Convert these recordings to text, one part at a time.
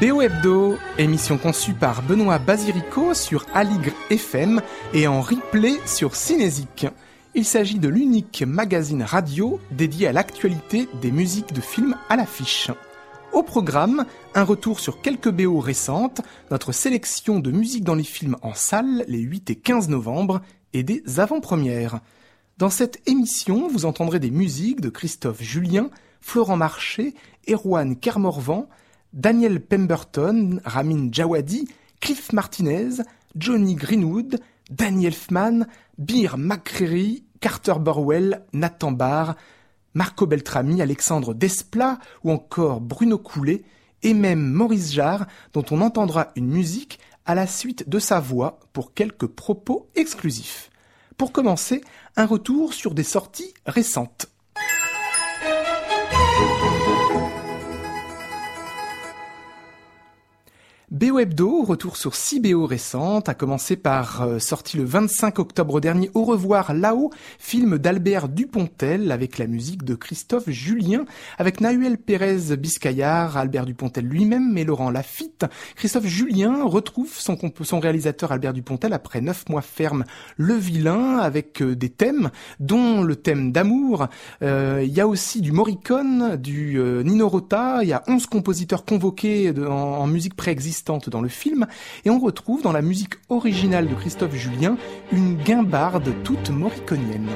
BO Hebdo, émission conçue par Benoît Basirico sur Aligre FM et en replay sur Cinésique. Il s'agit de l'unique magazine radio dédié à l'actualité des musiques de films à l'affiche. Au programme, un retour sur quelques BO récentes, notre sélection de musique dans les films en salle les 8 et 15 novembre et des avant-premières. Dans cette émission, vous entendrez des musiques de Christophe Julien, Florent Marché, Erwan Kermorvan, Daniel Pemberton, Ramin Djawadi, Cliff Martinez, Johnny Greenwood, Daniel Elfman, Bir McCreary, Carter Burwell, Nathan Barr, Marco Beltrami, Alexandre Desplat ou encore Bruno Coulet et même Maurice Jarre dont on entendra une musique à la suite de sa voix pour quelques propos exclusifs. Pour commencer, un retour sur des sorties récentes. BO Hebdo, retour sur 6 BO récentes, a commencé par euh, sorti le 25 octobre dernier Au revoir là-haut, film d'Albert Dupontel avec la musique de Christophe Julien, avec Nahuel Pérez Biscayar, Albert Dupontel lui-même et Laurent Lafitte. Christophe Julien retrouve son, son réalisateur Albert Dupontel après neuf mois ferme Le Vilain avec euh, des thèmes, dont le thème d'amour. Euh, il y a aussi du Morricone, du Nino Rota, il y a 11 compositeurs convoqués en musique préexistante dans le film, et on retrouve dans la musique originale de Christophe Julien une guimbarde toute moriconienne.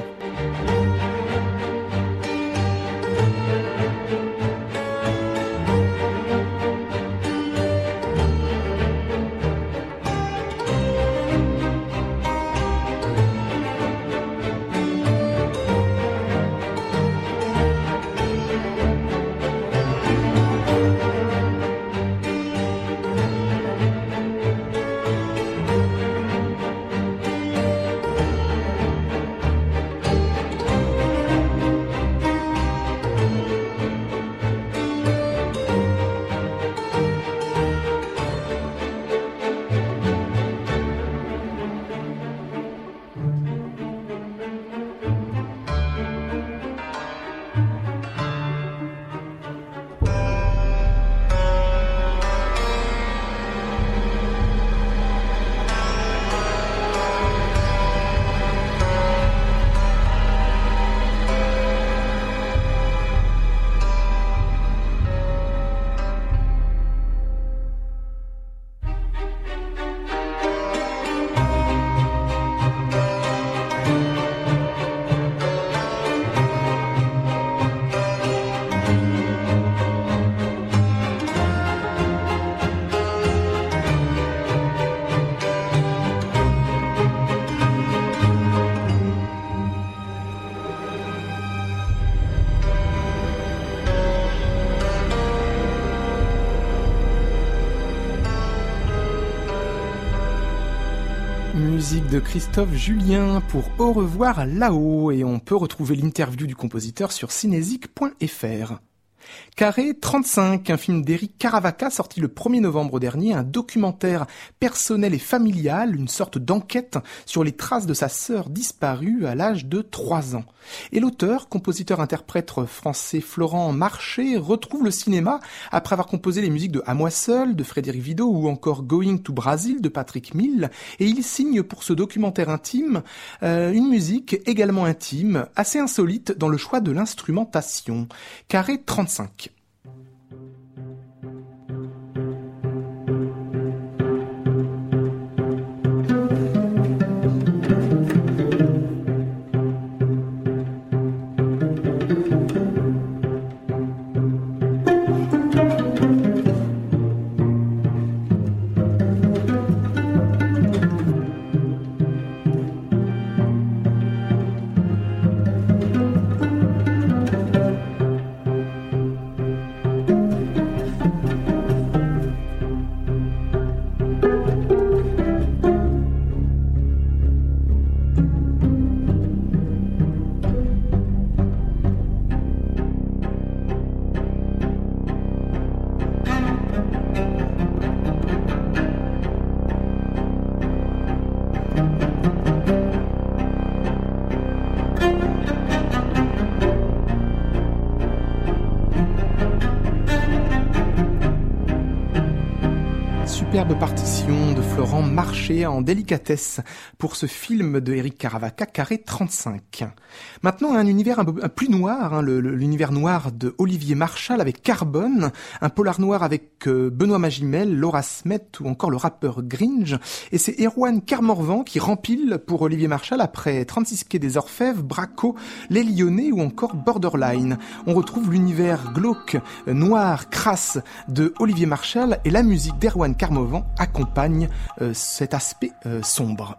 Christophe Julien pour Au revoir là-haut et on peut retrouver l'interview du compositeur sur cinésique.fr. Carré 35, un film d'Eric Caravaca sorti le 1er novembre dernier, un documentaire personnel et familial, une sorte d'enquête sur les traces de sa sœur disparue à l'âge de 3 ans. Et l'auteur, compositeur-interprète français Florent Marché retrouve le cinéma après avoir composé les musiques de À moi seul de Frédéric Vidot ou encore Going to Brazil de Patrick Mill et il signe pour ce documentaire intime euh, une musique également intime, assez insolite dans le choix de l'instrumentation. Carré 35. 25. En délicatesse pour ce film de Eric Caravaca, Carré 35. Maintenant, un univers un peu plus noir, hein, l'univers noir de Olivier Marchal avec Carbone, un polar noir avec euh, Benoît Magimel, Laura Smet ou encore le rappeur Gringe. Et c'est Erwan Carmorvan qui rempile pour Olivier Marchal après 36 quais des Orfèvres, Braco, Les Lyonnais ou encore Borderline. On retrouve l'univers glauque, noir, crasse de Olivier Marchal et la musique d'Erwan Carmovan accompagne euh, cet aspect euh, sombre.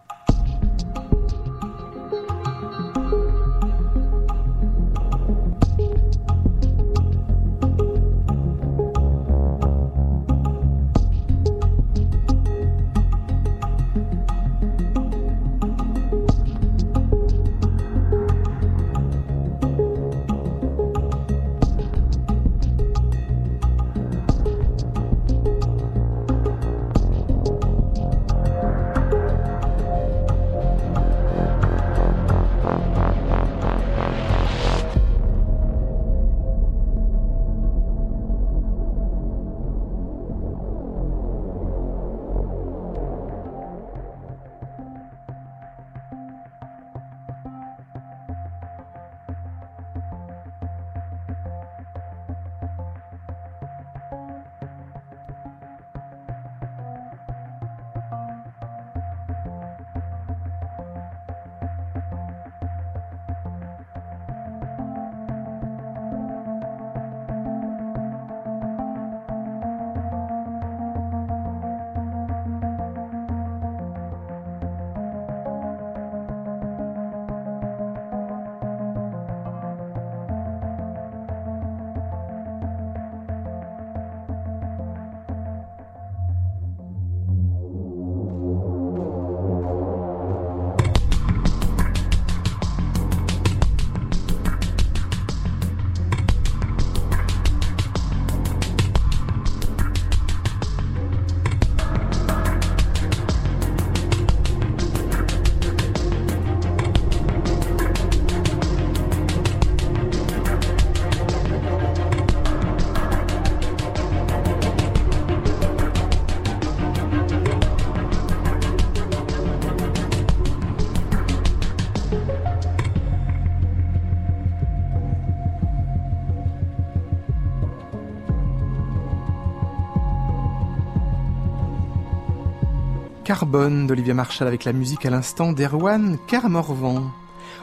Carbone d'Olivier Marshall avec la musique à l'instant d'Erwan Carmorvan.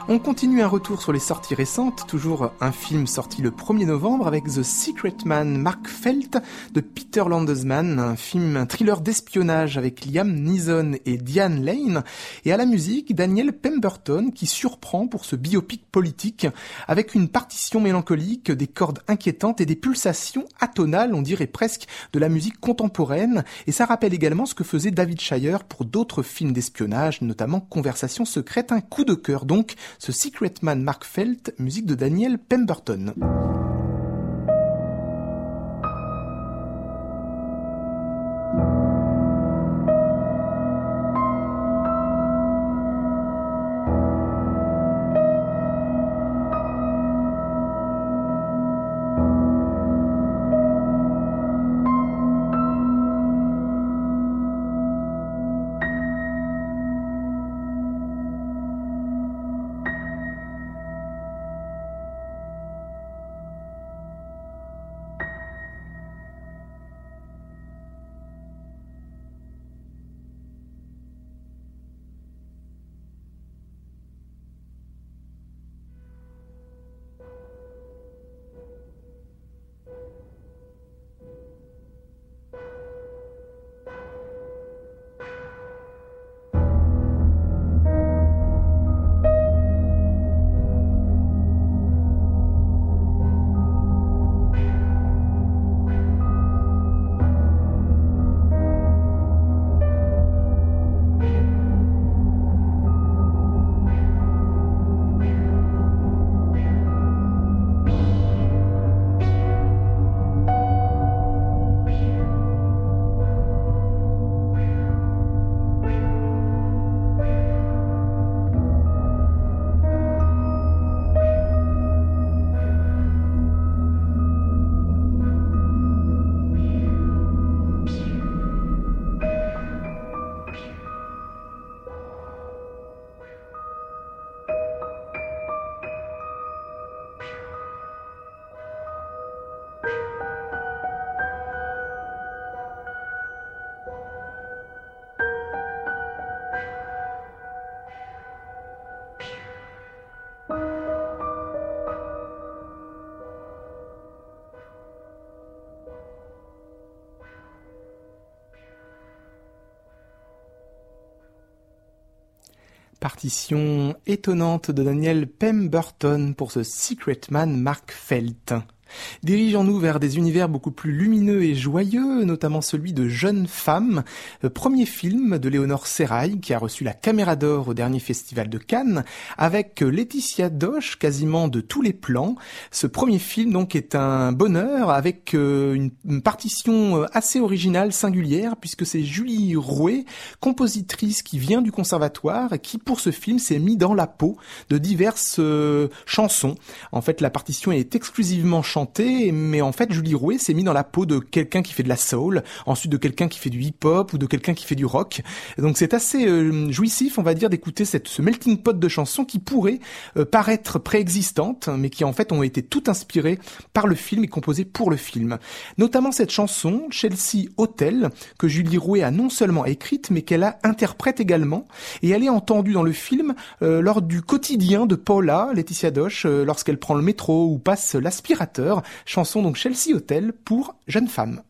On continue un retour sur les sorties récentes, toujours un film sorti le 1er novembre avec The Secret Man Mark Felt de Peter Landesman, un film, un thriller d'espionnage avec Liam Neeson et Diane Lane, et à la musique Daniel Pemberton qui surprend pour ce biopic politique avec une partition mélancolique, des cordes inquiétantes et des pulsations atonales, on dirait presque de la musique contemporaine, et ça rappelle également ce que faisait David Shire pour d'autres films d'espionnage, notamment Conversation secrète, un coup de cœur donc ce Secret Man Mark Felt, musique de Daniel Pemberton. Partition étonnante de Daniel Pemberton pour ce Secret Man Mark Felt. Dirigeons-nous vers des univers beaucoup plus lumineux et joyeux, notamment celui de Jeune Femme, euh, premier film de Léonore Serrail qui a reçu la Caméra d'Or au dernier festival de Cannes, avec euh, Laetitia Doche quasiment de tous les plans. Ce premier film donc est un bonheur avec euh, une, partition assez originale, singulière, puisque c'est Julie Rouet, compositrice qui vient du conservatoire, qui pour ce film s'est mis dans la peau de diverses chansons. En fait, la partition est exclusivement chantée mais en fait Julie Rouet s'est mis dans la peau de quelqu'un qui fait de la soul, ensuite de quelqu'un qui fait du hip-hop ou de quelqu'un qui fait du rock. Donc c'est assez euh, jouissif, on va dire, d'écouter cette ce melting pot de chansons qui pourraient euh, paraître préexistantes, mais qui en fait ont été toutes inspirées par le film et composées pour le film. Notamment cette chanson Chelsea Hotel que Julie Rouet a non seulement écrite, mais qu'elle a interprète également, et elle est entendue dans le film euh, lors du quotidien de Paula, Laetitia Doche, lorsqu'elle prend le métro ou passe l'aspirateur chanson donc Chelsea Hotel pour Jeune Femme.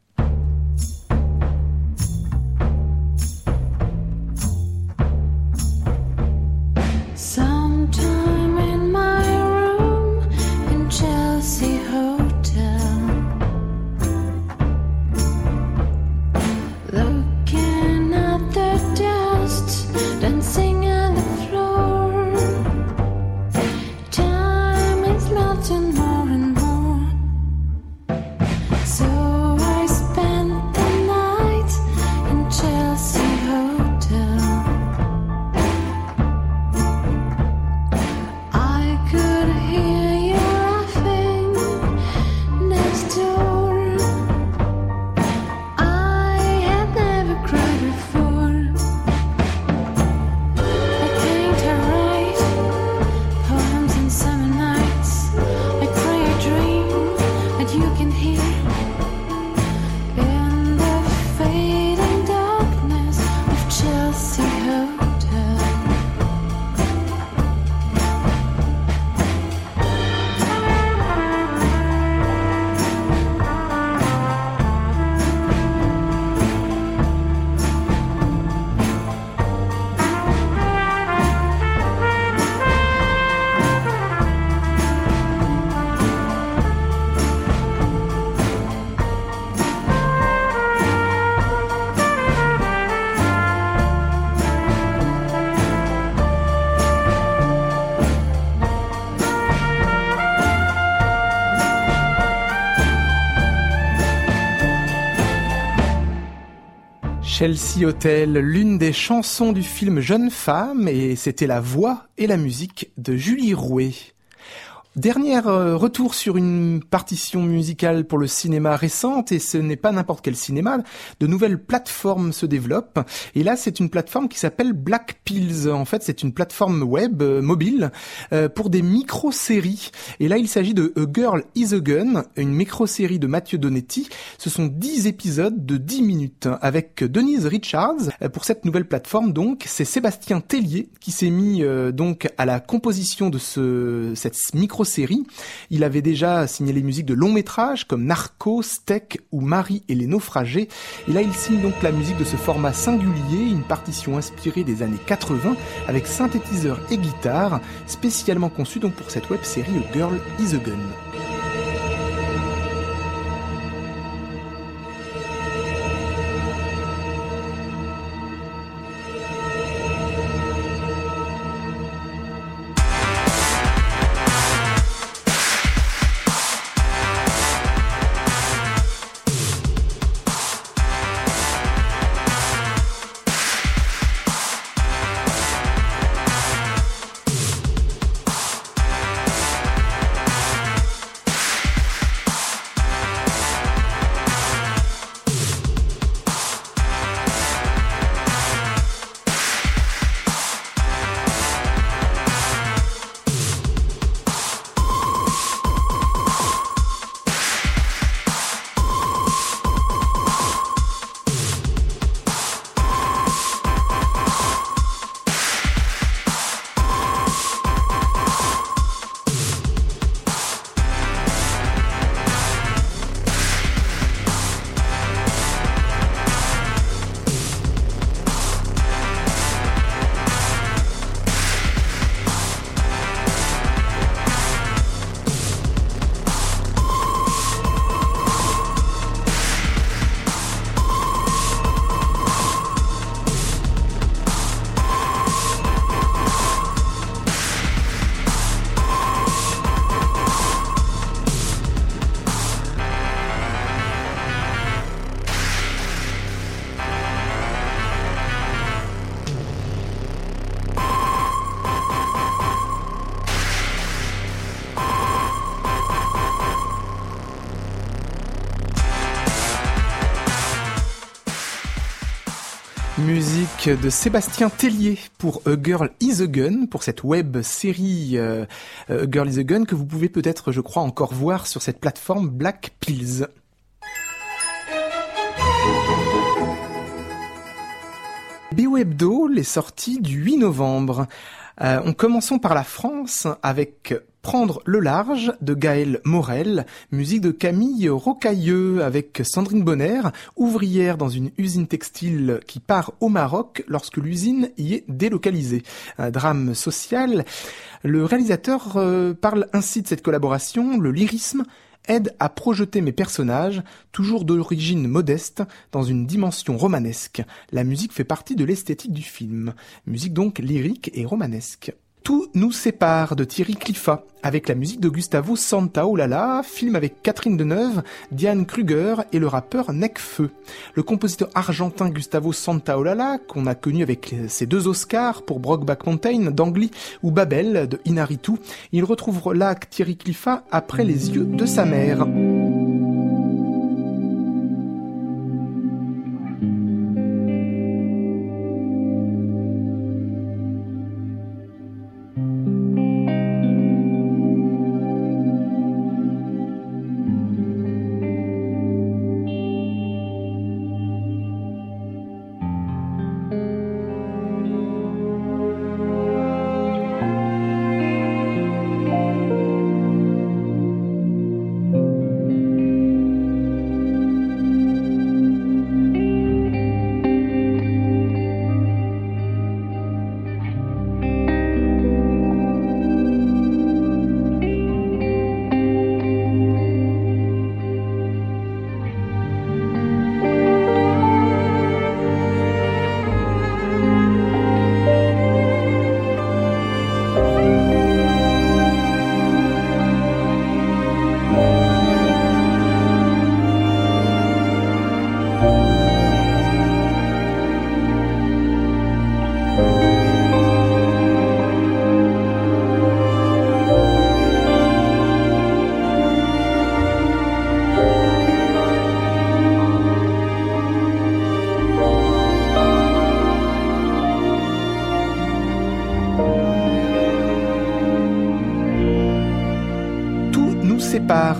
Chelsea Hotel, l'une des chansons du film Jeune femme, et c'était la voix et la musique de Julie Rouet. Dernier euh, retour sur une partition musicale pour le cinéma récente, et ce n'est pas n'importe quel cinéma, de nouvelles plateformes se développent, et là c'est une plateforme qui s'appelle Black Pills, en fait c'est une plateforme web euh, mobile euh, pour des micro-séries, et là il s'agit de A Girl is a Gun, une micro-série de Mathieu Donetti, ce sont 10 épisodes de 10 minutes, avec Denise Richards, pour cette nouvelle plateforme donc, c'est Sébastien Tellier qui s'est mis donc à la composition de ce, cette micro série Il avait déjà signé les musiques de longs métrages comme Narco, Steak ou Marie et les naufragés. Et là, il signe donc la musique de ce format singulier, une partition inspirée des années 80 avec synthétiseur et guitare, spécialement conçue donc pour cette web série A Girl is a Gun. De Sébastien Tellier pour A Girl is a Gun, pour cette web série euh, Girl is a Gun que vous pouvez peut-être, je crois, encore voir sur cette plateforme Black Pills. BO les sorties du 8 novembre. Euh, on commençons par la France avec Prendre le large de Gaël Morel, musique de Camille Rocailleux avec Sandrine Bonner, ouvrière dans une usine textile qui part au Maroc lorsque l'usine y est délocalisée. Un drame social. Le réalisateur euh, parle ainsi de cette collaboration, le lyrisme aide à projeter mes personnages, toujours d'origine modeste, dans une dimension romanesque. La musique fait partie de l'esthétique du film. Musique donc lyrique et romanesque. Tout nous sépare de Thierry Cliffat, avec la musique de Gustavo Santaolalla, film avec Catherine Deneuve, Diane Kruger et le rappeur Necfeu. Le compositeur argentin Gustavo Santaolalla, qu'on a connu avec ses deux Oscars pour Brokeback Mountain d'Angly ou Babel de Inaritu, il retrouve là Thierry Cliffat après les yeux de sa mère.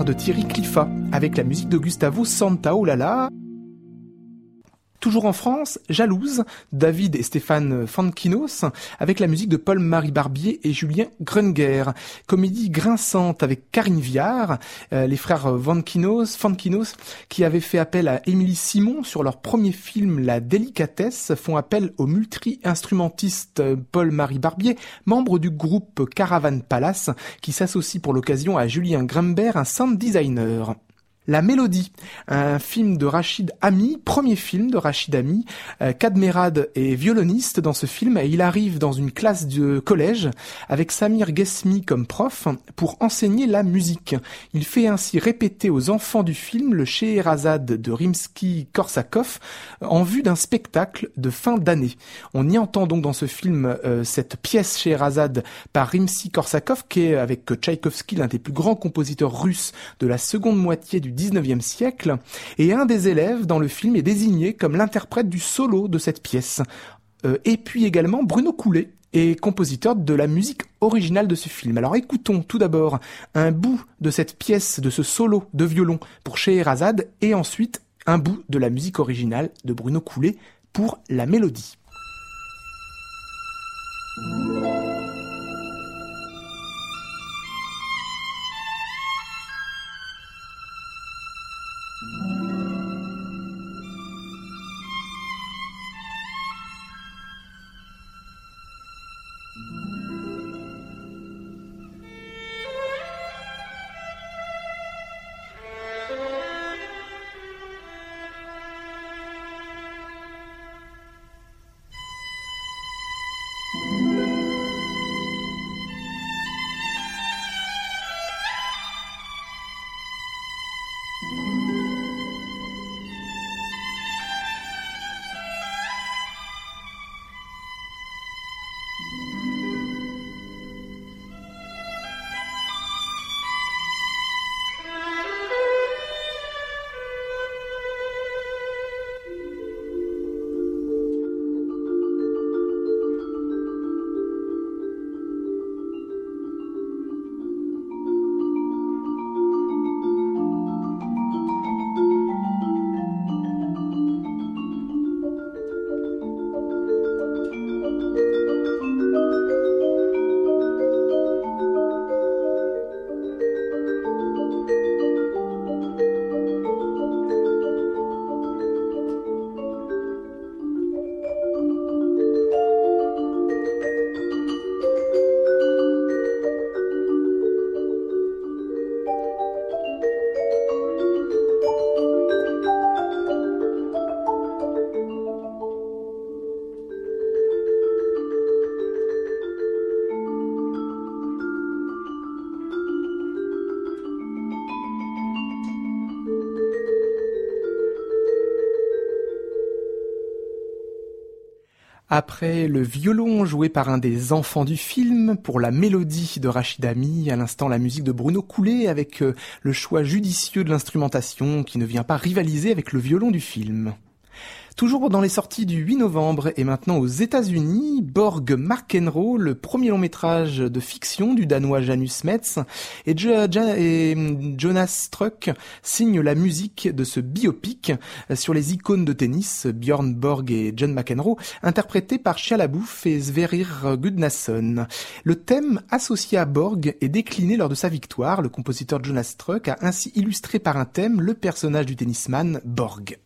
De Thierry Cliffat avec la musique de Gustavo Santaolalla. Toujours en France, Jalouse, David et Stéphane Fankinos, avec la musique de Paul-Marie Barbier et Julien Grunger. Comédie grinçante avec Karine Viard, euh, les frères Fankinos, Fankinos, qui avaient fait appel à Émilie Simon sur leur premier film La Délicatesse, font appel au multi-instrumentiste Paul-Marie Barbier, membre du groupe Caravan Palace, qui s'associe pour l'occasion à Julien Grimbert, un sound designer. La Mélodie, un film de Rachid Ami, premier film de Rachid Ami. Euh, Kadmerad est violoniste dans ce film et il arrive dans une classe de collège avec Samir Gesmi comme prof pour enseigner la musique. Il fait ainsi répéter aux enfants du film le Scheherazade de Rimsky-Korsakov en vue d'un spectacle de fin d'année. On y entend donc dans ce film euh, cette pièce Scheherazade par Rimsky-Korsakov qui est avec Tchaïkovski l'un des plus grands compositeurs russes de la seconde moitié du 19e siècle, et un des élèves dans le film est désigné comme l'interprète du solo de cette pièce. Euh, et puis également Bruno Coulet, est compositeur de la musique originale de ce film. Alors écoutons tout d'abord un bout de cette pièce, de ce solo de violon pour Scheherazade, et ensuite un bout de la musique originale de Bruno Coulet pour la mélodie. Après le violon joué par un des enfants du film, pour la mélodie de Rachid Ami, à l'instant la musique de Bruno Coulet avec euh, le choix judicieux de l'instrumentation qui ne vient pas rivaliser avec le violon du film. Toujours dans les sorties du 8 novembre et maintenant aux États-Unis, Borg McEnroe, le premier long métrage de fiction du danois Janus Metz, et, Jonas Struck signent la musique de ce biopic sur les icônes de tennis Björn Borg et John McEnroe, interprétés par Shia LaBeouf et Sverrir Gudnason. Le thème associé à Borg est décliné lors de sa victoire. Le compositeur Jonas Struck a ainsi illustré par un thème le personnage du tennisman Borg.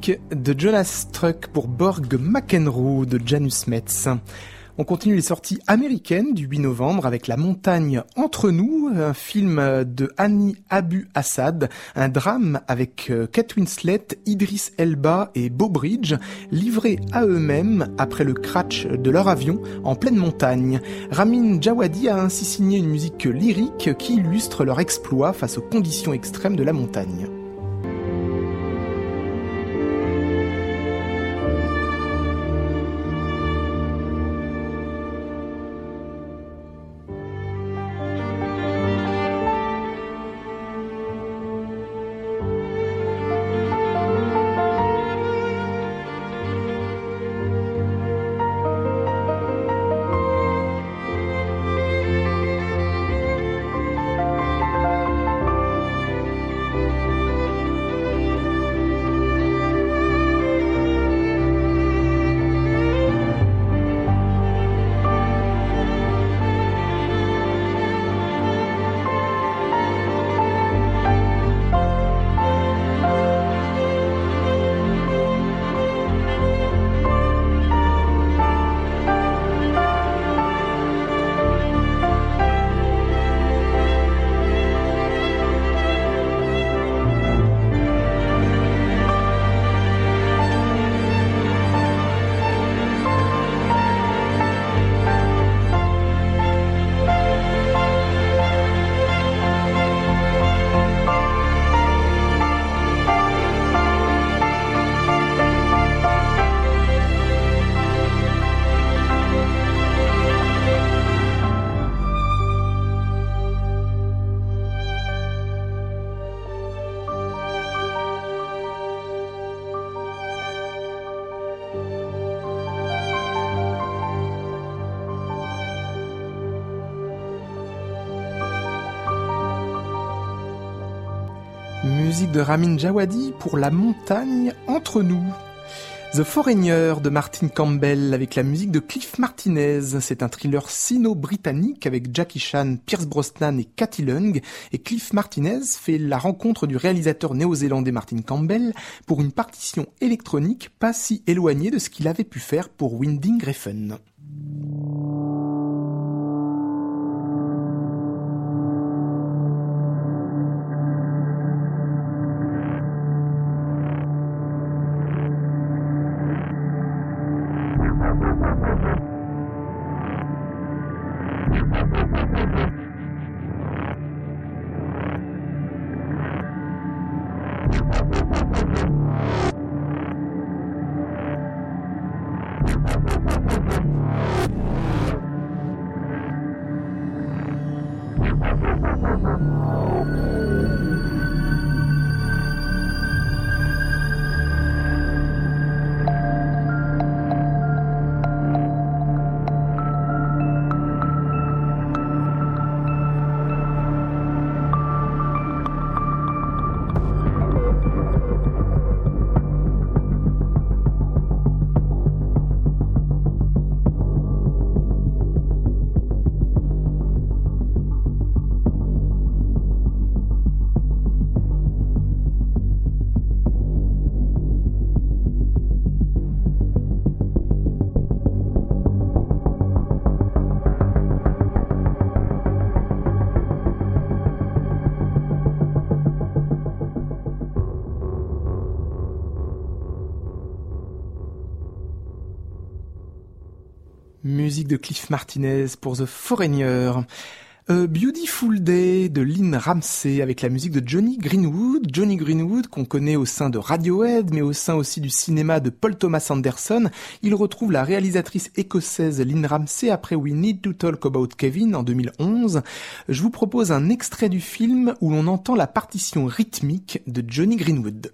De Jonas Struck pour Borg McEnroe de Janus Metz. On continue les sorties américaines du 8 novembre avec La montagne entre nous, un film de Annie Abu Assad, un drame avec euh, Kate Winslet, Idris Elba et Beau Bridge, livrés à eux-mêmes après le crash de leur avion en pleine montagne. Ramin Djawadi a ainsi signé une musique lyrique qui illustre leur exploit face aux conditions extrêmes de la montagne. Ramin Djawadi pour La montagne entre nous. The Foreigner de Martin Campbell avec la musique de Cliff Martinez. C'est un thriller sino-britannique avec Jackie Chan, Pierce Brosnan et Cathy Lung. Et Cliff Martinez fait la rencontre du réalisateur néo-zélandais Martin Campbell pour une partition électronique pas si éloignée de ce qu'il avait pu faire pour Winding Refn. De Cliff Martinez pour The Foreigner. A Beautiful Day de Lynn Ramsey avec la musique de Johnny Greenwood. Johnny Greenwood qu'on connaît au sein de Radiohead mais au sein aussi du cinéma de Paul Thomas Anderson. Il retrouve la réalisatrice écossaise Lynn Ramsey après We Need to Talk About Kevin en 2011. Je vous propose un extrait du film où l'on entend la partition rythmique de Johnny Greenwood.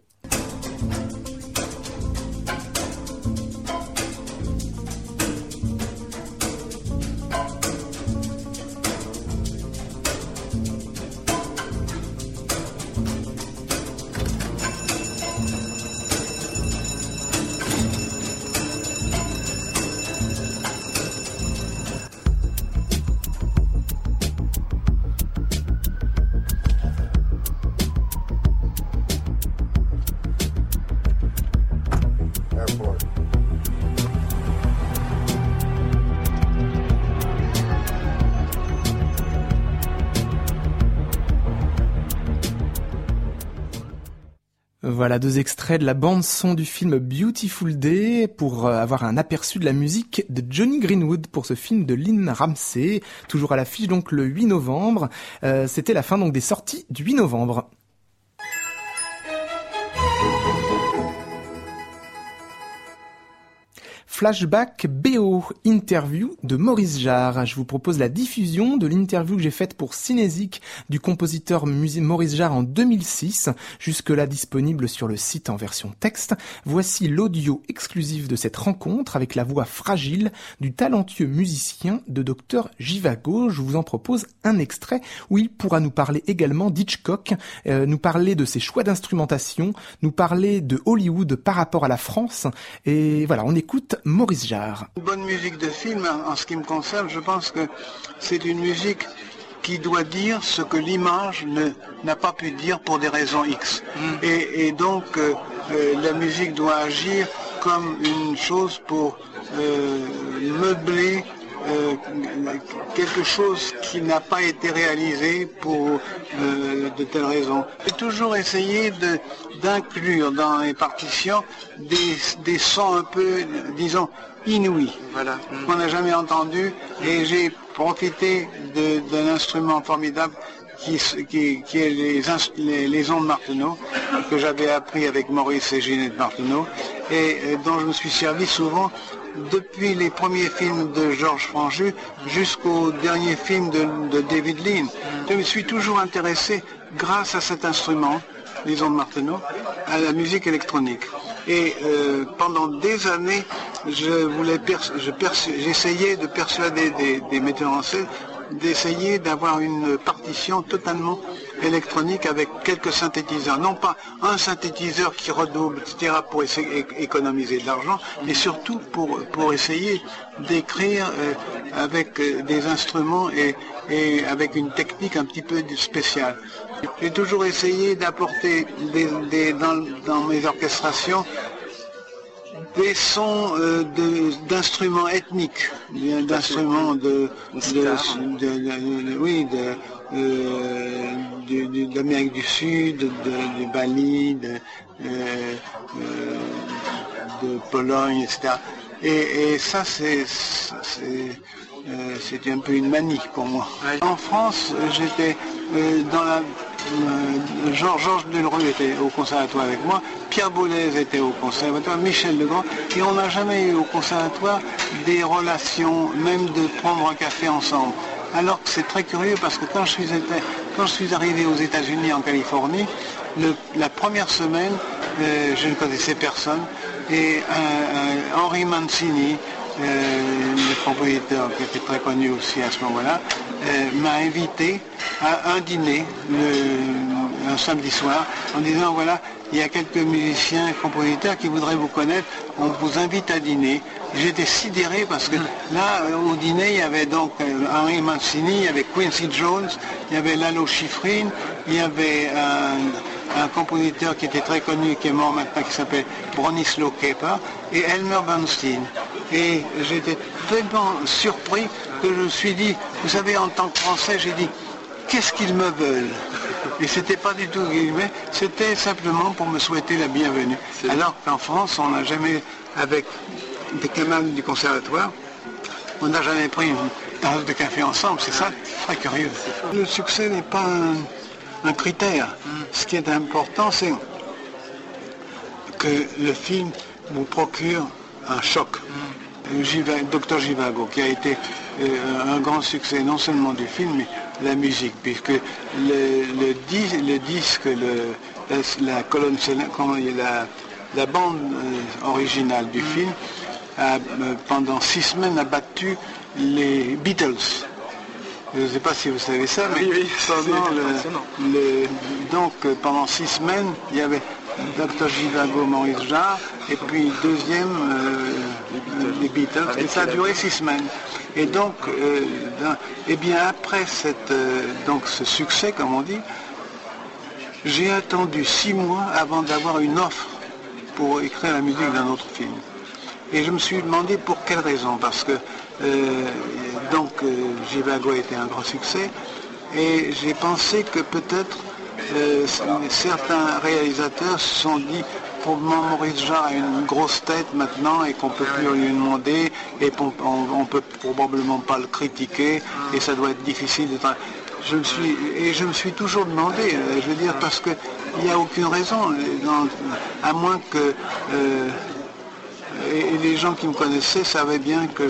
Voilà deux extraits de la bande son du film Beautiful Day pour euh, avoir un aperçu de la musique de Johnny Greenwood pour ce film de Lynn Ramsey, toujours à l'affiche donc le 8 novembre. Euh, c'était la fin donc des sorties du 8 novembre. Flashback BO, interview de Maurice Jarre. Je vous propose la diffusion de l'interview que j'ai faite pour Cinésique du compositeur Maurice Jarre en 2006, jusque-là disponible sur le site en version texte. Voici l'audio exclusif de cette rencontre avec la voix fragile du talentueux musicien de Dr Givago. Je vous en propose un extrait où il pourra nous parler également d'Hitchcock, euh, nous parler de ses choix d'instrumentation, nous parler de Hollywood par rapport à la France. Et voilà, on écoute Maurice Jarre. Une bonne musique de film, en ce qui me concerne, je pense que c'est une musique qui doit dire ce que l'image n'a pas pu dire pour des raisons X. Mm. Et, donc, euh, euh, la musique doit agir comme une chose pour euh, meubler euh, quelque chose qui n'a pas été réalisé pour euh, de telles raisons. J'ai toujours essayé d'inclure dans les partitions des, sons un peu, disons, inouïs, voilà, qu'on n'a jamais entendu, et j'ai profité d'un instrument formidable qui, qui, est les, les, ondes Marteneau, que j'avais appris avec Maurice et Ginette Marteneau, et dont je me suis servi souvent depuis les premiers films de Georges Franju jusqu'au dernier film de, David Lean. Je me suis toujours intéressé, grâce à cet instrument, les ondes Marteneau, à la musique électronique. Et euh, pendant des années, je j'essayais de persuader des, des metteurs en scène d'essayer d'avoir une partition totalement électronique avec quelques synthétiseurs. Non pas un synthétiseur qui redouble, etc., pour essayer économiser de l'argent, mais surtout pour, pour essayer d'écrire euh, avec euh, des instruments et, avec une technique un petit peu spéciale. J'ai toujours essayé d'apporter des, dans, dans mes orchestrations des sons euh, d'instruments ethniques, d'instruments de, de, oui, euh, de, l'Amérique du Sud, de, Bali, de, euh, de Pologne, etc. Et, ça, c'est c'était un peu une manie pour moi. En France, j'étais dans la euh, Georges Delru était au conservatoire avec moi, Pierre Boulez était au conservatoire, Michel Legrand, et on n'a jamais eu au conservatoire des relations, même de prendre un café ensemble. Alors que c'est très curieux parce que quand je suis, quand je suis arrivé aux États-Unis, en Californie, la première semaine, euh, je ne connaissais personne, et Henri Mancini, euh, le propriétaire qui était très connu aussi à ce moment-là, euh, m'a invité à un dîner un samedi soir en disant voilà, il y a quelques musiciens compositeurs qui voudraient vous connaître, on vous invite à dîner. J'étais sidéré parce que là, au dîner, il y avait donc euh, Henri Mancini, il y avait Quincy Jones, il y avait Lalo Schifrin, il y avait un, compositeur qui était très connu, qui est mort maintenant, qui s'appelle Bronislaw Kepa, et Elmer Bernstein. Et j'étais tellement surpris que je me suis dit, vous savez, en tant que Français, j'ai dit, qu'est-ce qu'ils me veulent? Et c'était pas du tout guillemets, c'était simplement pour me souhaiter la bienvenue. Alors qu'en France, on n'a jamais, avec des camarades du conservatoire, on n'a jamais pris une tasse de café ensemble, c'est ça très curieux. Le succès n'est pas un, critère. Ce qui est important, c'est que le film vous procure un choc. Docteur Givago, qui a été euh, un grand succès non seulement du film, mais la musique, puisque le, disque, la, colonne la, la bande euh, originale du film, a, euh, pendant six semaines a battu les Beatles. Je ne sais pas si vous savez ça, mais donc pendant six semaines, il y avait Dr. Givago, Maurice Jarre, et puis deuxième, euh, les Beatles, et ça a duré six semaines. Et donc, euh, eh bien après cette, euh, donc ce succès, comme on dit, j'ai attendu six mois avant d'avoir une offre pour écrire la musique d'un autre film. Et je me suis demandé pour quelle raison, parce que donc Givago a été un grand succès, et j'ai pensé que peut-être euh, certains réalisateurs se sont dit probablement Maurice Jarre a une grosse tête maintenant et qu'on ne peut plus lui demander et on ne peut probablement pas le critiquer et ça doit être difficile de je me suis et je me suis toujours demandé, euh, je veux dire parce qu'il n'y a aucune raison, à moins que euh, les gens qui me connaissaient savaient bien que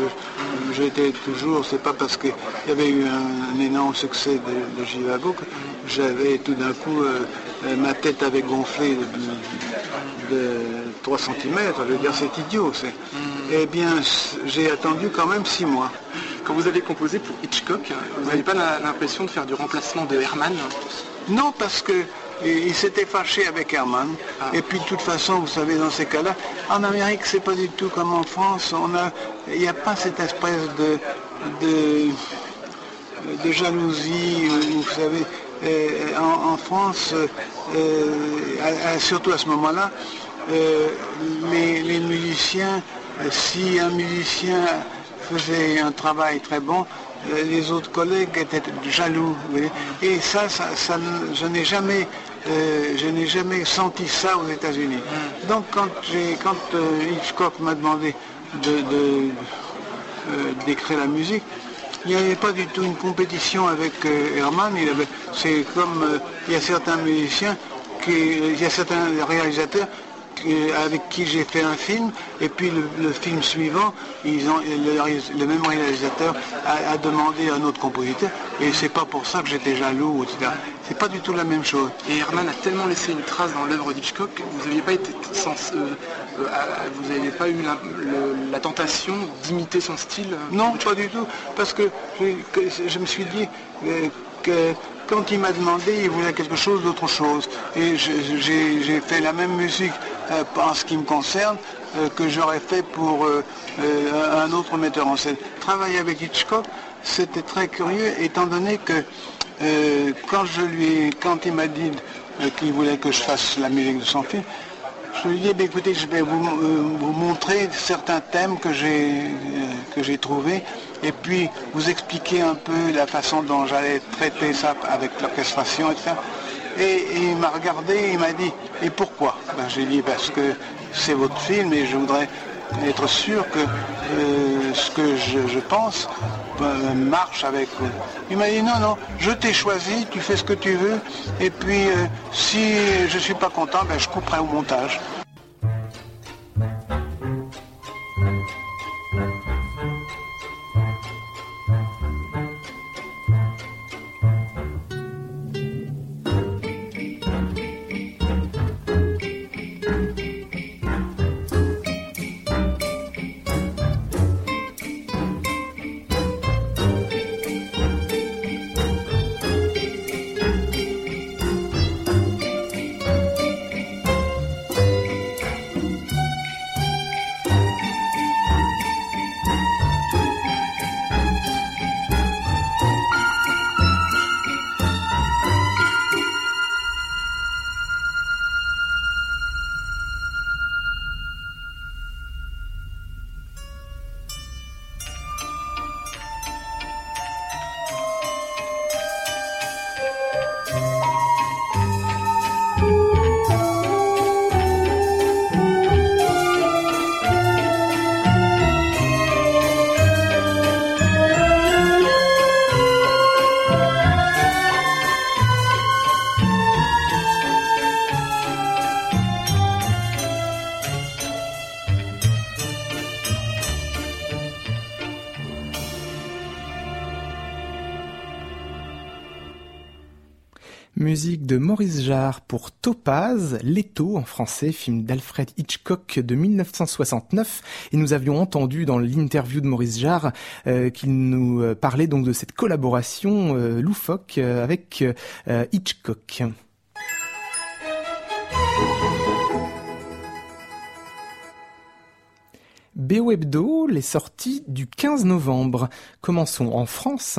j'étais toujours, c'est pas parce qu'il y avait eu un, énorme succès de, de j'avais tout d'un coup, euh, ma tête avait gonflé de, 3 cm, je veux dire c'est idiot. Mm. Eh bien j'ai attendu quand même 6 mois. Quand vous avez composé pour Hitchcock, vous n'avez pas l'impression de faire du remplacement de Herman Non, parce que il s'était fâché avec Herman. Ah. Et puis de toute façon, vous savez, dans ces cas-là, en Amérique, c'est pas du tout comme en France. il n'y a pas cette espèce de, de, jalousie, vous savez. Euh, en, France, euh, surtout à ce moment-là, euh, les, musiciens, si un musicien faisait un travail très bon, les autres collègues étaient jaloux. Et ça, ça, je n'ai jamais euh, je n'ai jamais senti ça aux États-Unis. Donc quand, quand euh, Hitchcock m'a demandé euh, d'écrire la musique, il n'y avait pas du tout une compétition avec Herman. c'est comme il y a certains musiciens, il y a certains réalisateurs avec qui j'ai fait un film, et puis le, film suivant, ils ont, le, même réalisateur a, demandé à un autre compositeur, et c'est pas pour ça que j'étais jaloux, etc. C'est pas du tout la même chose. Et Herman a tellement laissé une trace dans l'œuvre d'Hitchcock, vous n'aviez pas été euh, euh, vous n'avez pas eu la, tentation d'imiter son style euh, Non, pas du tout, parce que je, me suis dit que quand il m'a demandé, il voulait quelque chose d'autre chose. Et j'ai fait la même musique euh, en ce qui me concerne euh, que j'aurais fait pour euh, un autre metteur en scène. Travailler avec Hitchcock, c'était très curieux, étant donné que quand, je lui, quand il m'a dit qu'il voulait que je fasse la musique de son film, je lui ai dit, eh écoutez, je vais vous, montrer certains thèmes que j'ai trouvés et puis vous expliquer un peu la façon dont j'allais traiter ça avec l'orchestration, etc. Et, il m'a regardé et il m'a dit, et pourquoi? Ben, J'ai dit, parce que c'est votre film et je voudrais être sûr que euh, ce que je, pense euh, marche avec. Il m'a dit non, non, je t'ai choisi, tu fais ce que tu veux, et puis si je ne suis pas content, ben, je couperai au montage. De Maurice Jarre pour Topaz, Leto en français, film d'Alfred Hitchcock de 1969. Et nous avions entendu dans l'interview de Maurice Jarre euh, qu'il nous euh, parlait donc de cette collaboration euh, loufoque avec Hitchcock. BO les sorties du 15 novembre. Commençons en France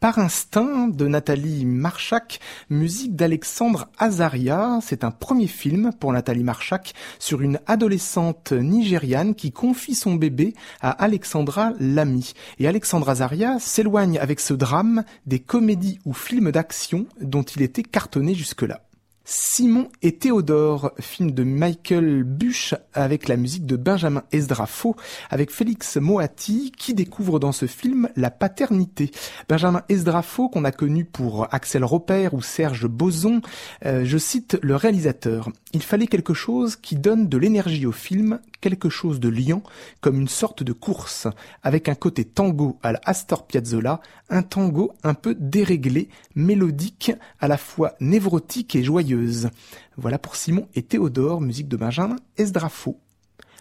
par instinct de Nathalie Marchak, musique d'Alexandre Azaria. C'est un premier film pour Nathalie Marchak sur une adolescente nigériane qui confie son bébé à Alexandra Lamy. Et Alexandre Azaria s'éloigne avec ce drame des comédies ou films d'action dont il était cartonné jusque-là. Simon et Théodore, film de Michael Bush avec la musique de Benjamin Esdrafo, avec Félix Moati qui découvre dans ce film la paternité. Benjamin Esdrafo qu'on a connu pour Axel Roper ou Serge Boson, euh, je cite le réalisateur. Il fallait quelque chose qui donne de l'énergie au film, quelque chose de liant, comme une sorte de course, avec un côté tango à la Astor Piazzolla, un tango un peu déréglé, mélodique, à la fois névrotique et joyeuse. Voilà pour Simon et Théodore, musique de Benjamin Esdrafo.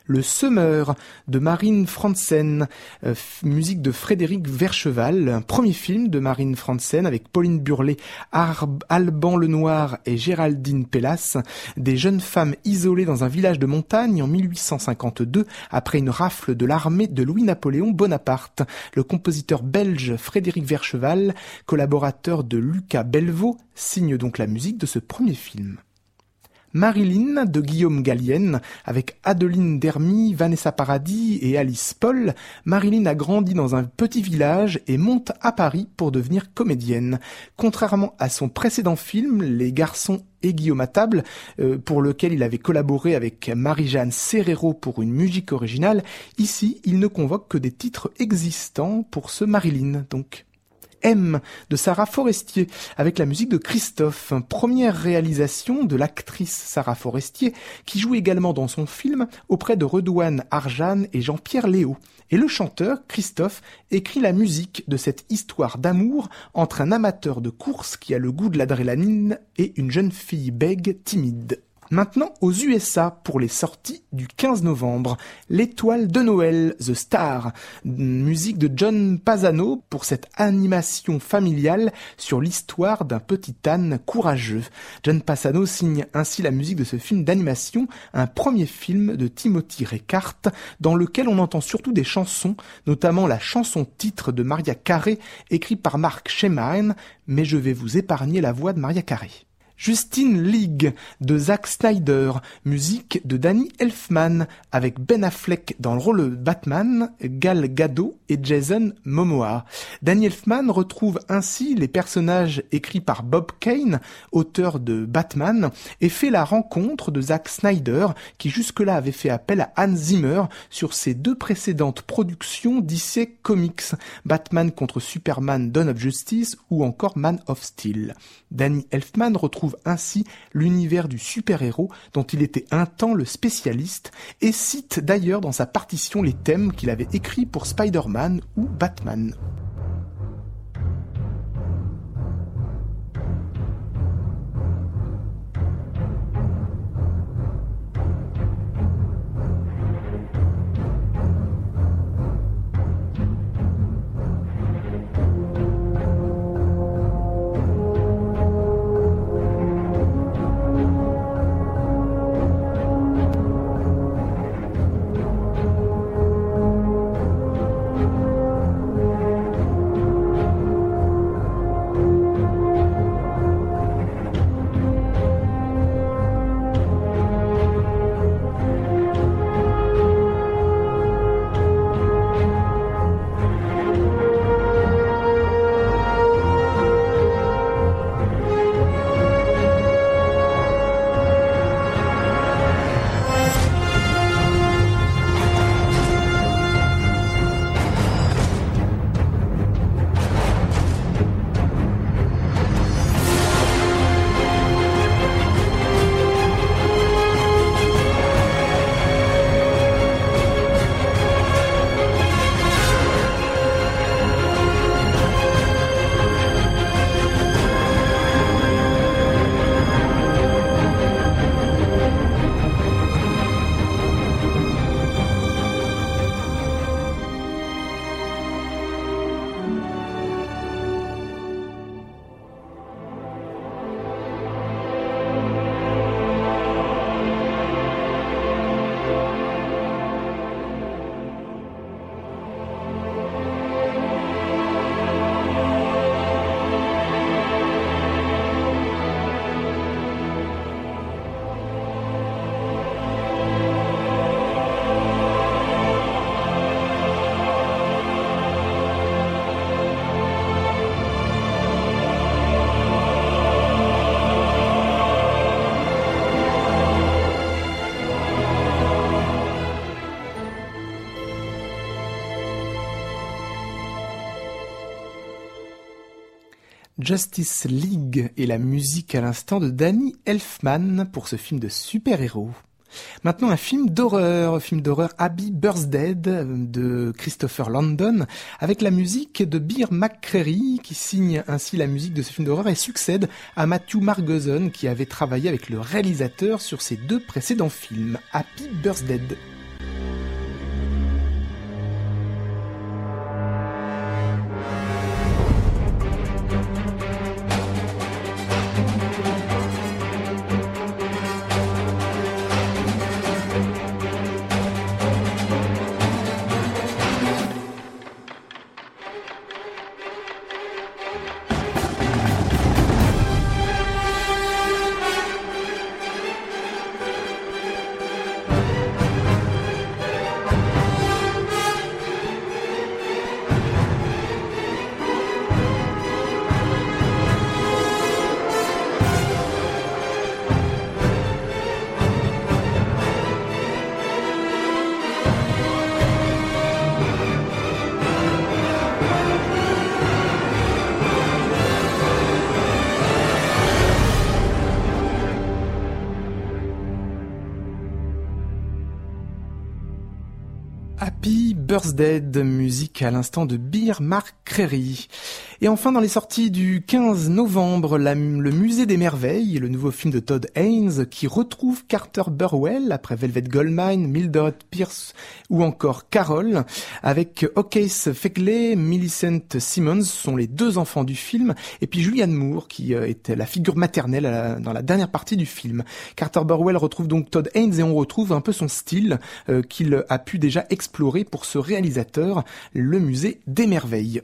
Le Semeur de Marine Franzen, euh, musique de Frédéric Vercheval, premier film de Marine Franzen avec Pauline Burlet, Alban Lenoir et Géraldine Pellas, des jeunes femmes isolées dans un village de montagne en 1852 après une rafle de l'armée de Louis-Napoléon Bonaparte. Le compositeur belge Frédéric Vercheval, collaborateur de Lucas Belvaux, signe donc la musique de ce premier film. Marilyn de Guillaume Gallienne, avec Adeline Dermy, Vanessa Paradis et Alice Paul, Marilyn a grandi dans un petit village et monte à Paris pour devenir comédienne. Contrairement à son précédent film, Les garçons et Guillaume à table, euh, pour lequel il avait collaboré avec Marie-Jeanne Serrero pour une musique originale, ici il ne convoque que des titres existants pour ce Marilyn donc. M de Sarah Forestier avec la musique de Christophe, première réalisation de l'actrice Sarah Forestier qui joue également dans son film auprès de Redouane Arjane et Jean-Pierre Léo. Et le chanteur, Christophe, écrit la musique de cette histoire d'amour entre un amateur de course qui a le goût de l'adrénaline et une jeune fille bègue timide. Maintenant aux USA pour les sorties du 15 novembre. L'étoile de Noël, The Star, musique de John Pasano pour cette animation familiale sur l'histoire d'un petit âne courageux. John Pasano signe ainsi la musique de ce film d'animation, un premier film de Timothy Recart dans lequel on entend surtout des chansons, notamment la chanson titre de Maria Carey écrite par Mark Shemaine, mais je vais vous épargner la voix de Maria Carey. Justine League de Zack Snyder, musique de Danny Elfman avec Ben Affleck dans le rôle de Batman, Gal Gadot et Jason Momoa. Danny Elfman retrouve ainsi les personnages écrits par Bob Kane, auteur de Batman, et fait la rencontre de Zack Snyder qui jusque-là avait fait appel à Hans Zimmer sur ses deux précédentes productions d'IC Comics, Batman contre Superman Dawn of Justice ou encore Man of Steel. Danny Elfman retrouve ainsi l'univers du super-héros dont il était un temps le spécialiste et cite d'ailleurs dans sa partition les thèmes qu'il avait écrits pour Spider-Man ou Batman. Justice League et la musique à l'instant de Danny Elfman pour ce film de super-héros. Maintenant un film d'horreur, film d'horreur Abby Birthday de Christopher Landon avec la musique de Beer McCreary qui signe ainsi la musique de ce film d'horreur et succède à Matthew Margozon qui avait travaillé avec le réalisateur sur ses deux précédents films. Happy Birthday. Birthday, musique à l'instant de Beer Mark. Et enfin, dans les sorties du 15 novembre, le Musée des Merveilles, le nouveau film de Todd Haynes, qui retrouve Carter Burwell après Velvet Goldmine, Mildred Pierce ou encore Carol, avec O'Case Fegley, Millicent Simmons sont les deux enfants du film, et puis Julianne Moore, qui euh, était la figure maternelle dans la dernière partie du film. Carter Burwell retrouve donc Todd Haynes et on retrouve un peu son style euh, qu'il a pu déjà explorer pour ce réalisateur, le Musée des Merveilles.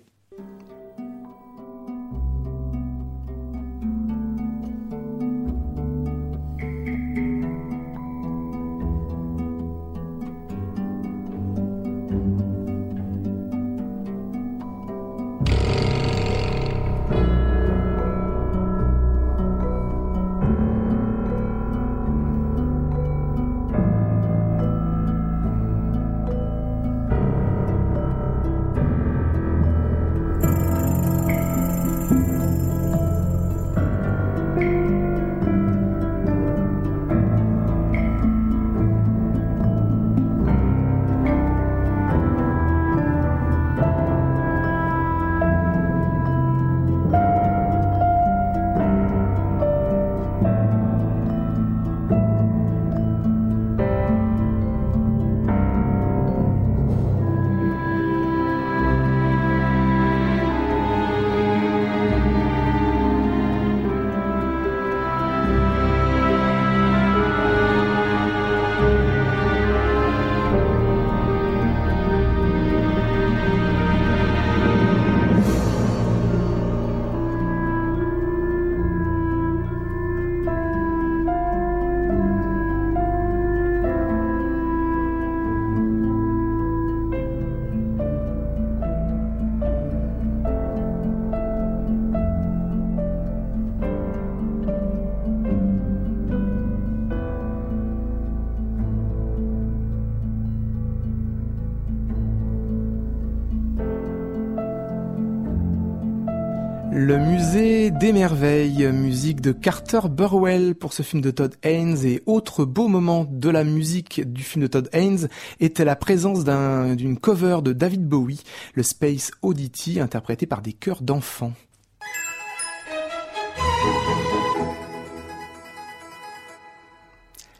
Le musée des merveilles, musique de Carter Burwell pour ce film de Todd Haynes et autre beau moment de la musique du film de Todd Haynes était la présence d'une cover de David Bowie, le Space Oddity interprété par des chœurs d'enfants.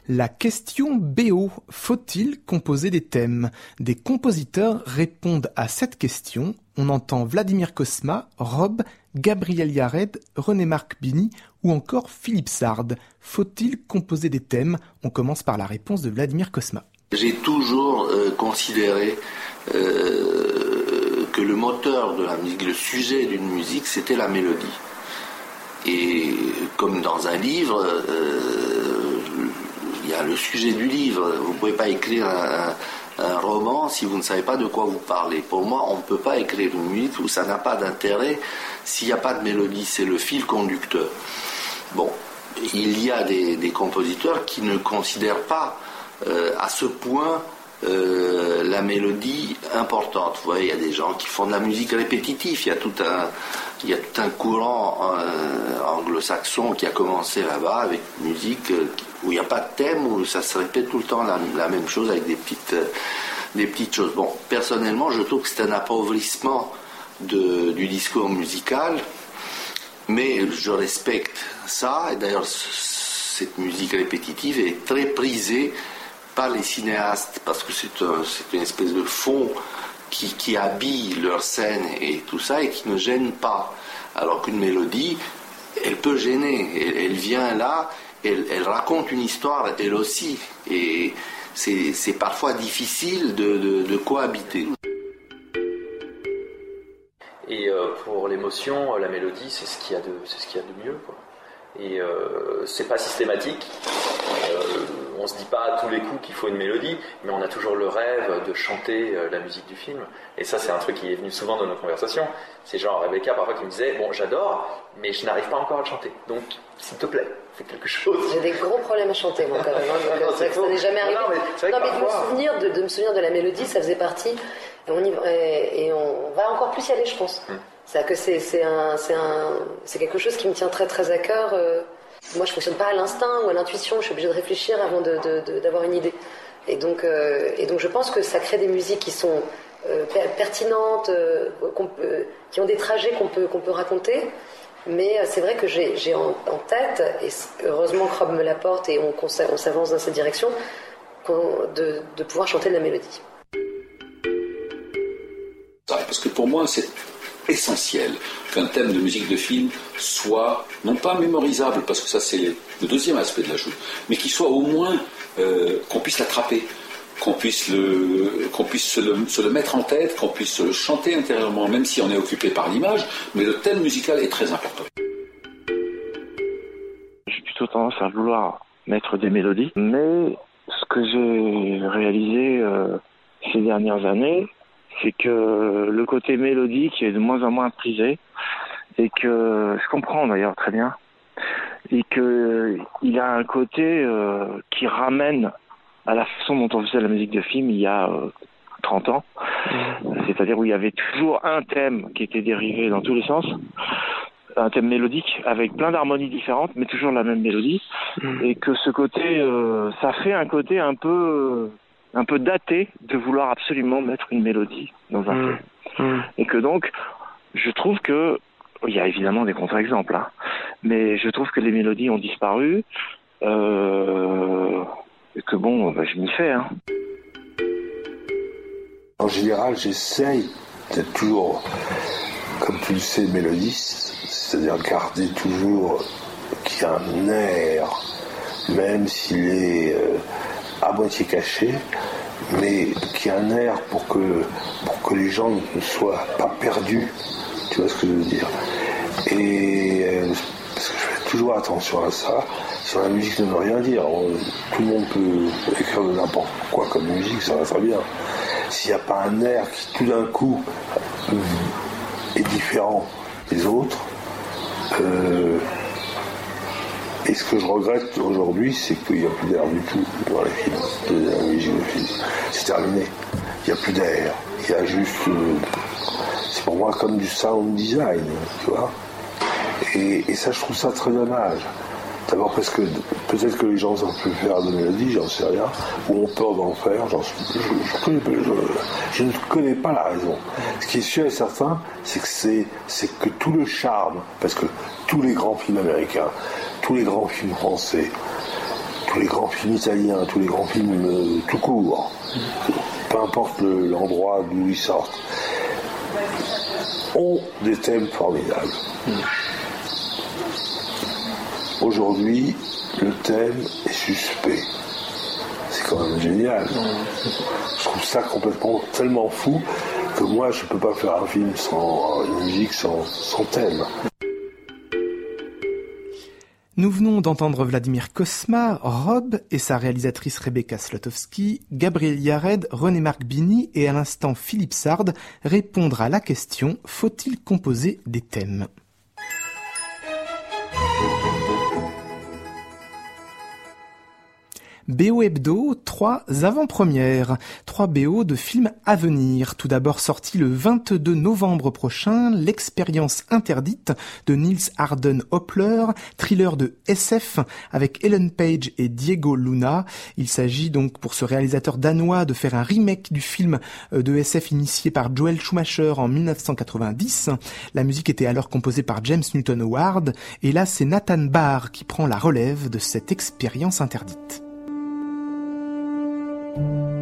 La question BO, faut-il composer des thèmes? Des compositeurs répondent à cette question. On entend Vladimir Kosma, Rob, Gabriel Yared, René-Marc Bini ou encore Philippe Sard. Faut-il composer des thèmes? On commence par la réponse de Vladimir Kosma. J'ai toujours euh, considéré euh, que le moteur de la musique, le sujet d'une musique, c'était la mélodie. Et comme dans un livre, euh, il y a le sujet du livre. Vous ne pouvez pas écrire un, roman si vous ne savez pas de quoi vous parlez. Pour moi, on ne peut pas écrire une musique où ça n'a pas d'intérêt s'il n'y a pas de mélodie. C'est le fil conducteur. Bon, il y a des, compositeurs qui ne considèrent pas euh, à ce point euh, la mélodie importante. Vous voyez, il y a des gens qui font de la musique répétitive. Il y a tout un, il y a tout un courant euh, anglo-saxon qui a commencé là-bas avec musique où il n'y a pas de thème, où ça se répète tout le temps la, même chose avec des petites, euh, des petites choses. Bon, personnellement, je trouve que c'est un appauvrissement du discours musical, mais je respecte ça, et d'ailleurs, cette musique répétitive est très prisée les cinéastes, parce que c'est une espèce de fond qui, habille leur scène et tout ça, et qui ne gêne pas. Alors qu'une mélodie, elle peut gêner, elle vient là, elle, raconte une histoire elle aussi. Et c'est parfois difficile de, cohabiter. Et euh, pour l'émotion, la mélodie, c'est ce qu'il y a de, ce qu'il y a de mieux. Et euh, c'est pas systématique. Euh, on se dit pas à tous les coups qu'il faut une mélodie, mais on a toujours le rêve de chanter euh, la musique du film. Et ça, c'est un truc qui est venu souvent dans nos conversations. C'est genre Rebecca parfois qui me disait Bon, j'adore, mais je n'arrive pas encore à le chanter. Donc, s'il te plaît, fais quelque chose. J'ai des gros problèmes à chanter, moi, quand même. Hein, c'est vrai que ça n'est jamais arrivé. Non, mais, de, me souvenir de, me souvenir de la mélodie, ça faisait partie. Et on, et on va encore plus y aller, je pense. Hmm. C'est que c'est quelque chose qui me tient très très à cœur. Euh, moi, je fonctionne pas à l'instinct ou à l'intuition. Je suis obligée de réfléchir avant d'avoir une idée. Et donc, euh, et donc, je pense que ça crée des musiques qui sont euh, pertinentes, qui ont des trajets qu'on peut, raconter. Mais c'est vrai que j'ai en, tête, et heureusement Rob me l'apporte et on, on s'avance dans cette direction, de, de pouvoir chanter de la mélodie. Parce que pour moi, c'est essentiel qu'un thème de musique de film soit, non pas mémorisable, parce que ça c'est le deuxième aspect de la chose, mais qu'il soit au moins euh, qu'on puisse l'attraper, qu'on puisse, le, qu'on puisse se le, mettre en tête, qu'on puisse se le chanter intérieurement, même si on est occupé par l'image, mais le thème musical est très important. J'ai plutôt tendance à vouloir mettre des mélodies, mais ce que j'ai réalisé euh, ces dernières années, c'est que le côté mélodique est de moins en moins prisé et que je comprends d'ailleurs très bien et que il a un côté euh, qui ramène à la façon dont on faisait la musique de film il y a 30 euh, ans, mmh. c'est-à-dire où il y avait toujours un thème qui était dérivé dans tous les sens, un thème mélodique avec plein d'harmonies différentes, mais toujours la même mélodie, mmh. et que ce côté, euh, ça fait un côté un peu un peu daté de vouloir absolument mettre une mélodie dans un mmh. film. Mmh. Et que donc, je trouve que, il y a évidemment des contre-exemples, hein, mais je trouve que les mélodies ont disparu, euh, et que bon, bah, je m'y fais. Hein. En général, j'essaye d'être toujours, comme tu le sais, mélodiste, c'est-à-dire garder toujours qu'il y a un air, même s'il est... Euh, à moitié caché, mais qui a un air pour que, pour que les gens ne soient pas perdus. Tu vois ce que je veux dire? Et euh, parce que je fais toujours attention à ça. Sur la musique ne veut rien dire. tout le monde peut écrire de n'importe quoi comme musique, ça va très bien. S'il n'y a pas un air qui tout d'un coup est différent des autres, euh, et ce que je regrette aujourd'hui, c'est qu'il n'y a plus d'air du tout dans les films. C'est terminé. Il n'y a plus d'air. Il y a juste. Euh, c'est pour moi comme du sound design, tu vois. Et, ça, je trouve ça très dommage. D'abord parce que peut-être que les gens ont pu faire de mélodies, j'en sais rien, ou ont peur d'en faire, je, je, ne connais pas la raison. Ce qui est sûr et certain, c'est que c'est que tout le charme, parce que tous les grands films américains, tous les grands films français, tous les grands films italiens, tous les grands films euh, tout court, peu importe l'endroit d'où ils sortent, ont des thèmes formidables. Aujourd'hui, le thème est suspect. C'est quand même génial. Je trouve ça complètement tellement fou que moi je ne peux pas faire un film sans une musique sans, sans thème. Nous venons d'entendre Vladimir Kosma, Rob et sa réalisatrice Rebecca Slotowski, Gabriel Yared, René-Marc Bini et à l'instant Philippe Sard répondre à la question faut-il composer des thèmes? BO Hebdo, trois avant-premières, trois BO de films à venir. Tout d'abord sorti le 22 novembre prochain, L'expérience interdite de Niels Arden Hoppler, thriller de SF avec Ellen Page et Diego Luna. Il s'agit donc pour ce réalisateur danois de faire un remake du film euh, de SF initié par Joel Schumacher en 1990. La musique était alors composée par James Newton Howard et là c'est Nathan Barr qui prend la relève de cette expérience interdite. thank you.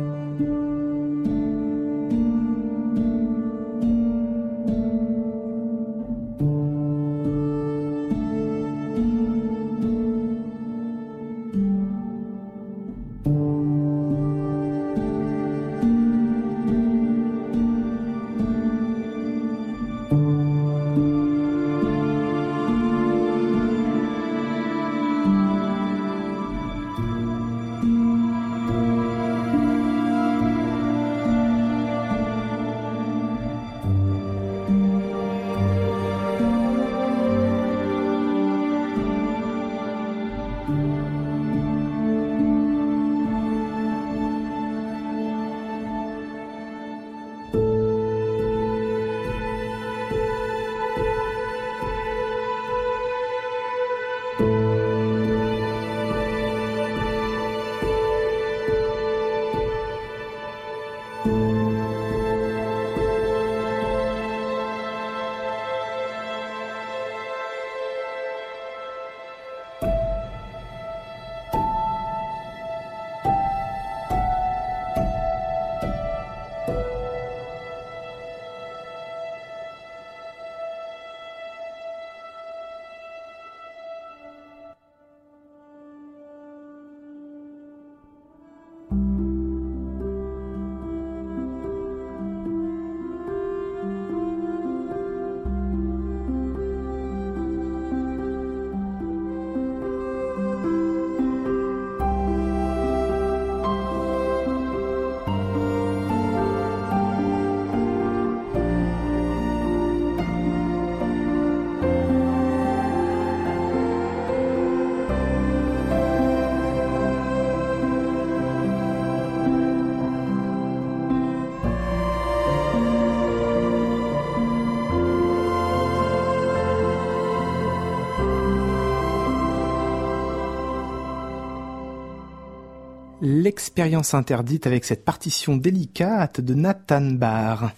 L'expérience interdite avec cette partition délicate de Nathan Barr.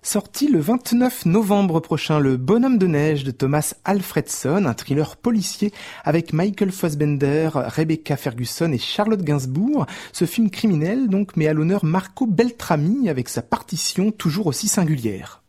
Sorti le 29 novembre prochain, Le Bonhomme de neige de Thomas Alfredson, un thriller policier avec Michael Fassbender, Rebecca Ferguson et Charlotte Gainsbourg. Ce film criminel donc met à l'honneur Marco Beltrami avec sa partition toujours aussi singulière.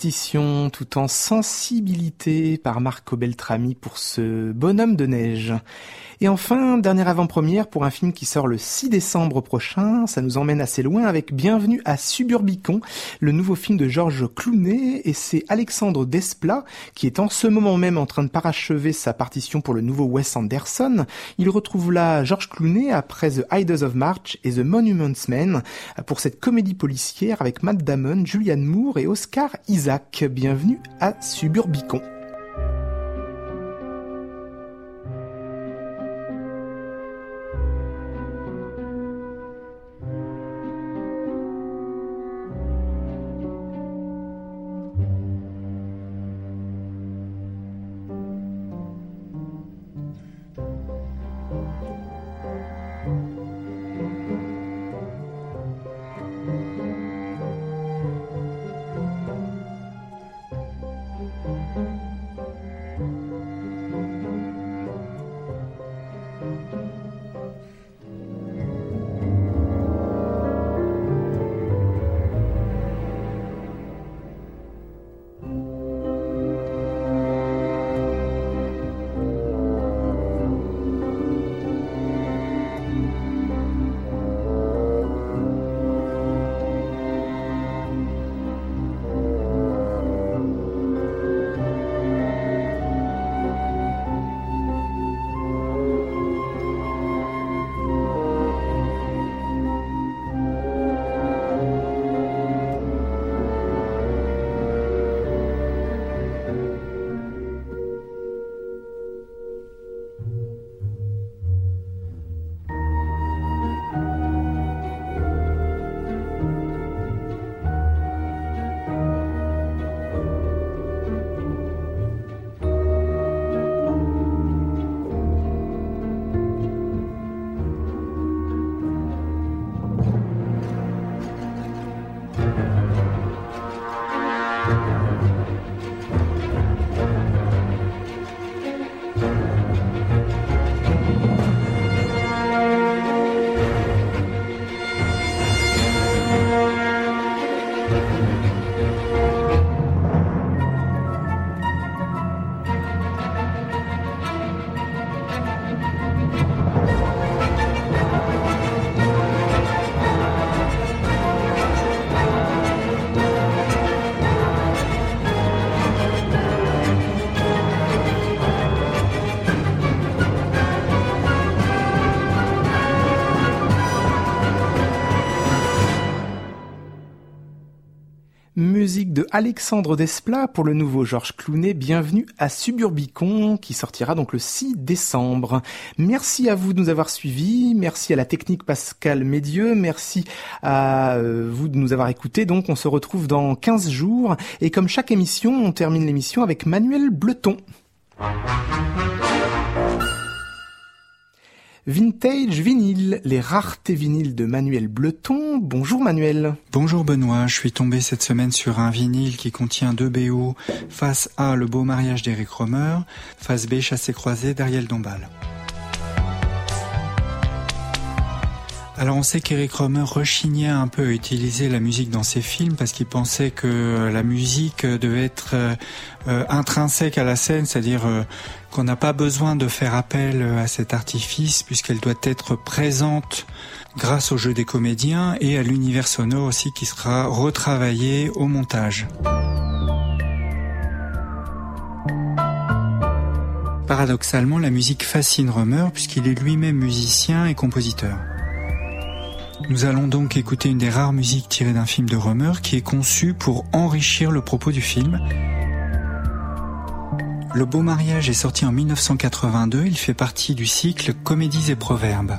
Partition tout en sensibilité par Marco Beltrami pour ce bonhomme de neige. Et enfin, dernière avant-première pour un film qui sort le 6 décembre prochain. Ça nous emmène assez loin avec Bienvenue à Suburbicon, le nouveau film de Georges Clooney. Et c'est Alexandre Desplat qui est en ce moment même en train de parachever sa partition pour le nouveau Wes Anderson. Il retrouve là Georges Clooney après The Idols of March et The Monuments Men pour cette comédie policière avec Matt Damon, Julianne Moore et Oscar Isaac. Bienvenue à Suburbicon. De Alexandre Desplat pour le nouveau Georges Clounet. Bienvenue à Suburbicon qui sortira donc le 6 décembre. Merci à vous de nous avoir suivis. Merci à la technique Pascal Médieux. Merci à euh, vous de nous avoir écoutés. Donc on se retrouve dans 15 jours. Et comme chaque émission, on termine l'émission avec Manuel Bleton. Vintage Vinyl, les raretés vinyles de Manuel Bleton. Bonjour Manuel. Bonjour Benoît, je suis tombé cette semaine sur un vinyle qui contient deux BO. Face A, Le beau mariage d'Eric Romer, face B, Chassé croisé d'Ariel Dombal. Alors on sait qu'Eric Romer rechignait un peu à utiliser la musique dans ses films parce qu'il pensait que la musique devait être euh, euh, intrinsèque à la scène, c'est-à-dire euh, qu'on n'a pas besoin de faire appel à cet artifice puisqu'elle doit être présente grâce au jeu des comédiens et à l'univers sonore aussi qui sera retravaillé au montage. Paradoxalement, la musique fascine Romer puisqu'il est lui-même musicien et compositeur. Nous allons donc écouter une des rares musiques tirées d'un film de Romer qui est conçu pour enrichir le propos du film. Le Beau Mariage est sorti en 1982, il fait partie du cycle Comédies et Proverbes.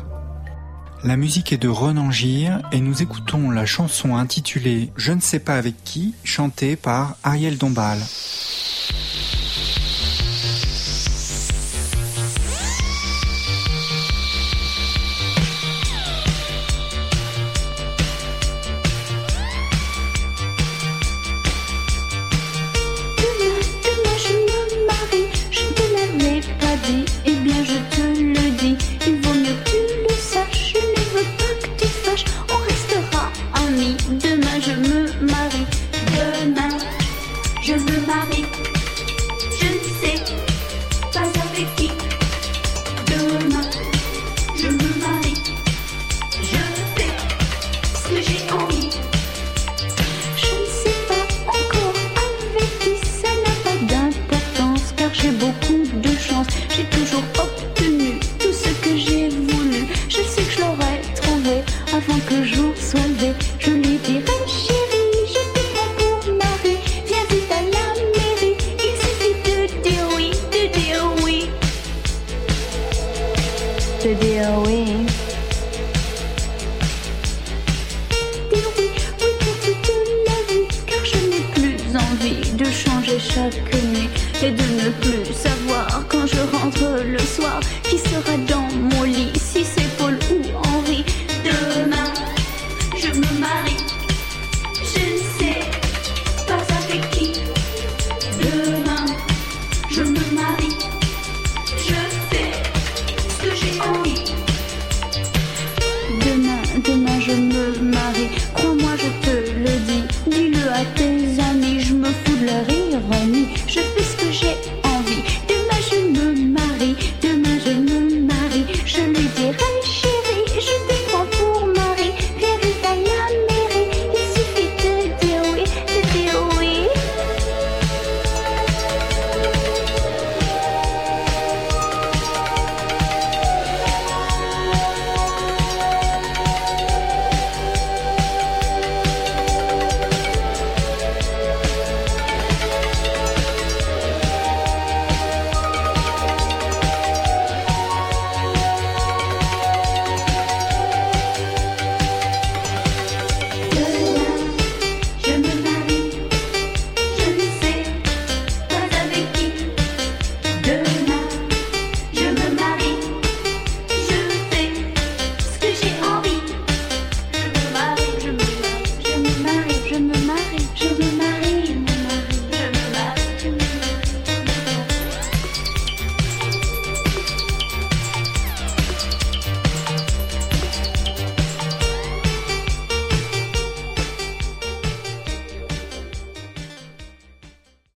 La musique est de Renan Gir et nous écoutons la chanson intitulée Je ne sais pas avec qui, chantée par Ariel Dombal. Avant que jour soit levé, je lui dirai